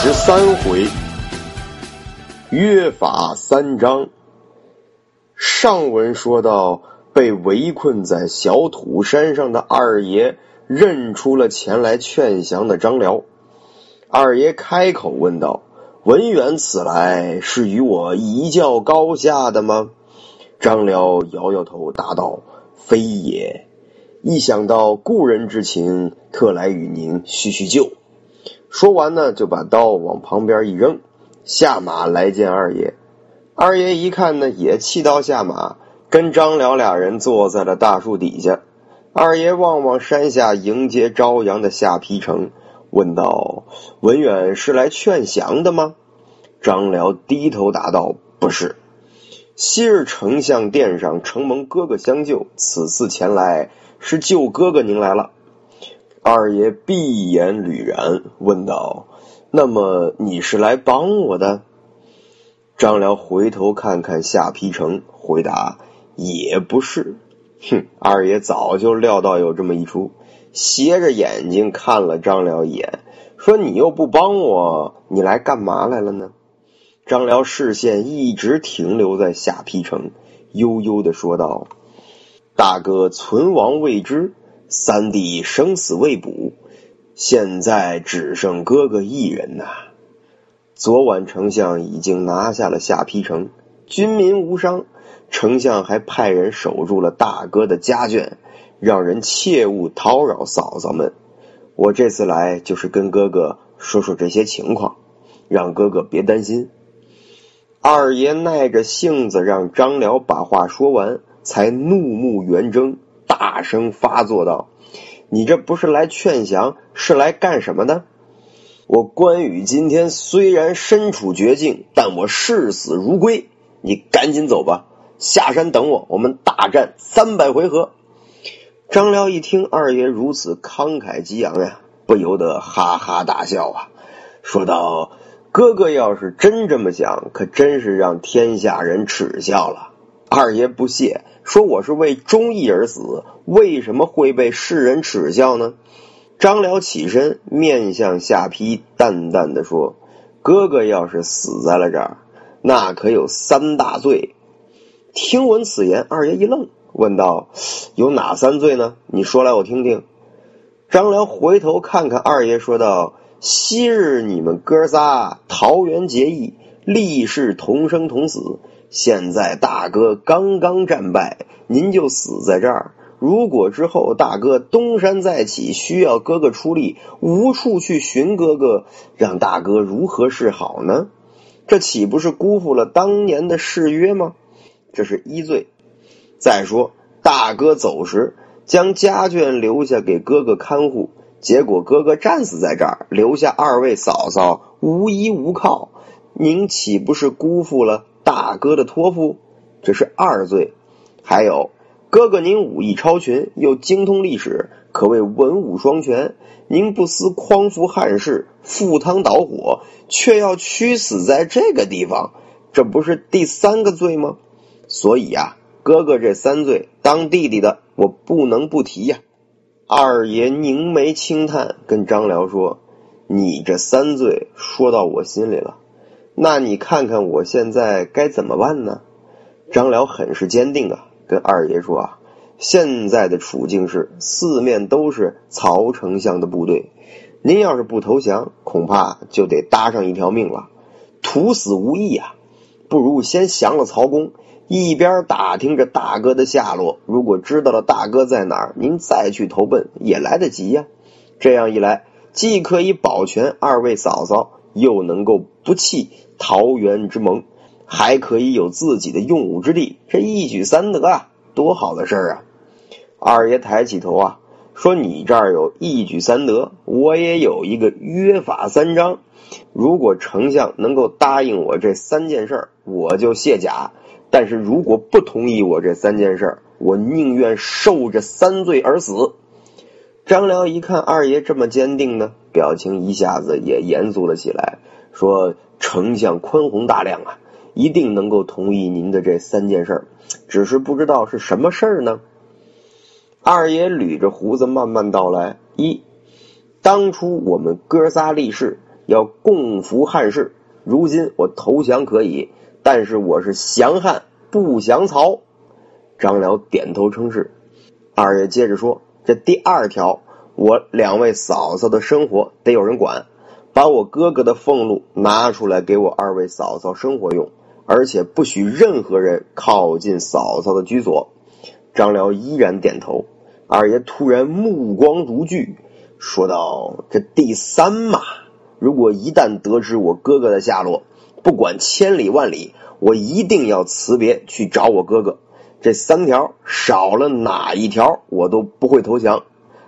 十三回，约法三章。上文说到，被围困在小土山上的二爷认出了前来劝降的张辽。二爷开口问道：“文远此来是与我一较高下的吗？”张辽摇摇头，答道：“非也。一想到故人之情，特来与您叙叙旧。”说完呢，就把刀往旁边一扔，下马来见二爷。二爷一看呢，也弃刀下马，跟张辽俩人坐在了大树底下。二爷望望山下迎接朝阳的下邳城，问道：“文远是来劝降的吗？”张辽低头答道：“不是。昔日丞相殿上承蒙哥哥相救，此次前来是救哥哥您来了。”二爷闭眼捋然，问道：“那么你是来帮我的？”张辽回头看看夏丕城，回答：“也不是。”哼，二爷早就料到有这么一出，斜着眼睛看了张辽一眼，说：“你又不帮我，你来干嘛来了呢？”张辽视线一直停留在夏丕城，悠悠的说道：“大哥存亡未知。”三弟生死未卜，现在只剩哥哥一人呐。昨晚丞相已经拿下了下邳城，军民无伤。丞相还派人守住了大哥的家眷，让人切勿叨扰嫂嫂们。我这次来就是跟哥哥说说这些情况，让哥哥别担心。二爷耐着性子让张辽把话说完，才怒目圆睁。大声发作道：“你这不是来劝降，是来干什么的？我关羽今天虽然身处绝境，但我视死如归。你赶紧走吧，下山等我，我们大战三百回合。”张辽一听二爷如此慷慨激昂呀，不由得哈哈大笑啊，说道：“哥哥要是真这么想，可真是让天下人耻笑了。”二爷不屑。说我是为忠义而死，为什么会被世人耻笑呢？张辽起身，面向下邳，淡淡的说：“哥哥要是死在了这儿，那可有三大罪。”听闻此言，二爷一愣，问道：“有哪三罪呢？你说来我听听。”张辽回头看看二爷，说道：“昔日你们哥仨桃园结义，立誓同生同死。”现在大哥刚刚战败，您就死在这儿。如果之后大哥东山再起，需要哥哥出力，无处去寻哥哥，让大哥如何是好呢？这岂不是辜负了当年的誓约吗？这是一罪。再说大哥走时将家眷留下给哥哥看护，结果哥哥战死在这儿，留下二位嫂嫂无依无靠，您岂不是辜负了？大哥的托付，这是二罪。还有哥哥，您武艺超群，又精通历史，可谓文武双全。您不思匡扶汉室，赴汤蹈火，却要屈死在这个地方，这不是第三个罪吗？所以呀，哥哥这三罪，当弟弟的我不能不提呀。二爷凝眉轻叹，跟张辽说：“你这三罪说到我心里了。”那你看看我现在该怎么办呢？张辽很是坚定啊，跟二爷说啊，现在的处境是四面都是曹丞相的部队，您要是不投降，恐怕就得搭上一条命了，徒死无益啊！不如先降了曹公，一边打听着大哥的下落，如果知道了大哥在哪儿，您再去投奔也来得及呀。这样一来，既可以保全二位嫂嫂。又能够不弃桃园之盟，还可以有自己的用武之地，这一举三得啊，多好的事儿啊！二爷抬起头啊，说你这儿有一举三得，我也有一个约法三章。如果丞相能够答应我这三件事儿，我就卸甲；但是如果不同意我这三件事儿，我宁愿受这三罪而死。张辽一看二爷这么坚定呢，表情一下子也严肃了起来，说：“丞相宽宏大量啊，一定能够同意您的这三件事，只是不知道是什么事儿呢？”二爷捋着胡子慢慢道来：一，当初我们哥仨立誓要共扶汉室，如今我投降可以，但是我是降汉不降曹。张辽点头称是。二爷接着说：“这第二条，我两位嫂嫂的生活得有人管，把我哥哥的俸禄拿出来给我二位嫂嫂生活用，而且不许任何人靠近嫂嫂的居所。”张辽依然点头，二爷突然目光如炬，说道：“这第三嘛，如果一旦得知我哥哥的下落，不管千里万里，我一定要辞别去找我哥哥。这三条少了哪一条，我都不会投降。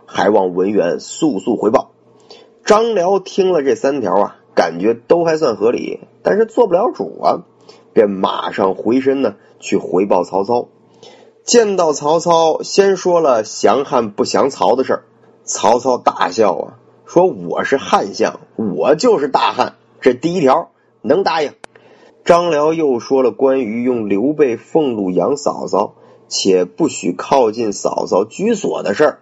还望文员速速回报。”张辽听了这三条啊，感觉都还算合理，但是做不了主啊，便马上回身呢去回报曹操。见到曹操，先说了降汉不降曹的事儿。曹操大笑啊，说：“我是汉相，我就是大汉。这第一条能答应。”张辽又说了关于用刘备俸禄养嫂嫂，且不许靠近嫂嫂居所的事儿。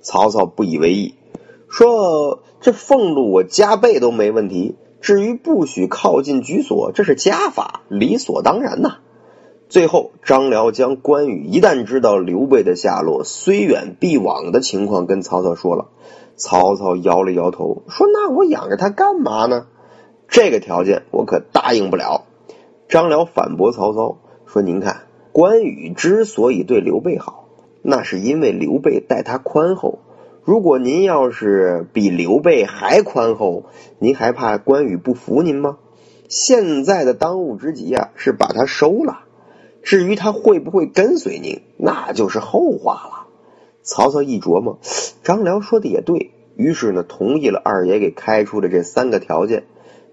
曹操不以为意，说：“这俸禄我加倍都没问题，至于不许靠近居所，这是家法，理所当然呐。”最后，张辽将关羽一旦知道刘备的下落，虽远必往的情况跟曹操说了。曹操摇了摇头，说：“那我养着他干嘛呢？这个条件我可答应不了。”张辽反驳曹操说：“您看，关羽之所以对刘备好，那是因为刘备待他宽厚。如果您要是比刘备还宽厚，您还怕关羽不服您吗？现在的当务之急啊，是把他收了。”至于他会不会跟随您，那就是后话了。曹操一琢磨，张辽说的也对，于是呢，同意了二爷给开出的这三个条件。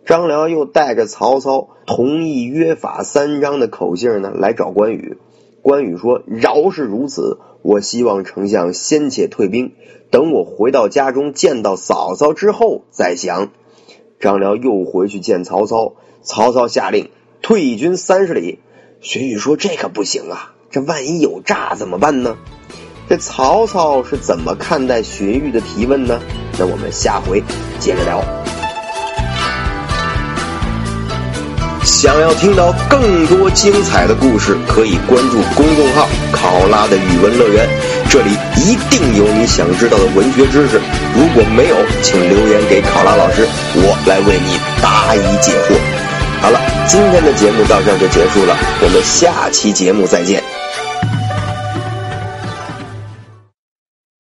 张辽又带着曹操同意约法三章的口信呢，来找关羽。关羽说：“饶是如此，我希望丞相先且退兵，等我回到家中见到嫂嫂之后再降。”张辽又回去见曹操，曹操下令退军三十里。荀彧说：“这可不行啊！这万一有诈怎么办呢？”这曹操是怎么看待荀彧的提问呢？那我们下回接着聊。想要听到更多精彩的故事，可以关注公众号“考拉的语文乐园”，这里一定有你想知道的文学知识。如果没有，请留言给考拉老师，我来为你答疑解惑。好了，今天的节目到这儿就结束了，我们下期节目再见。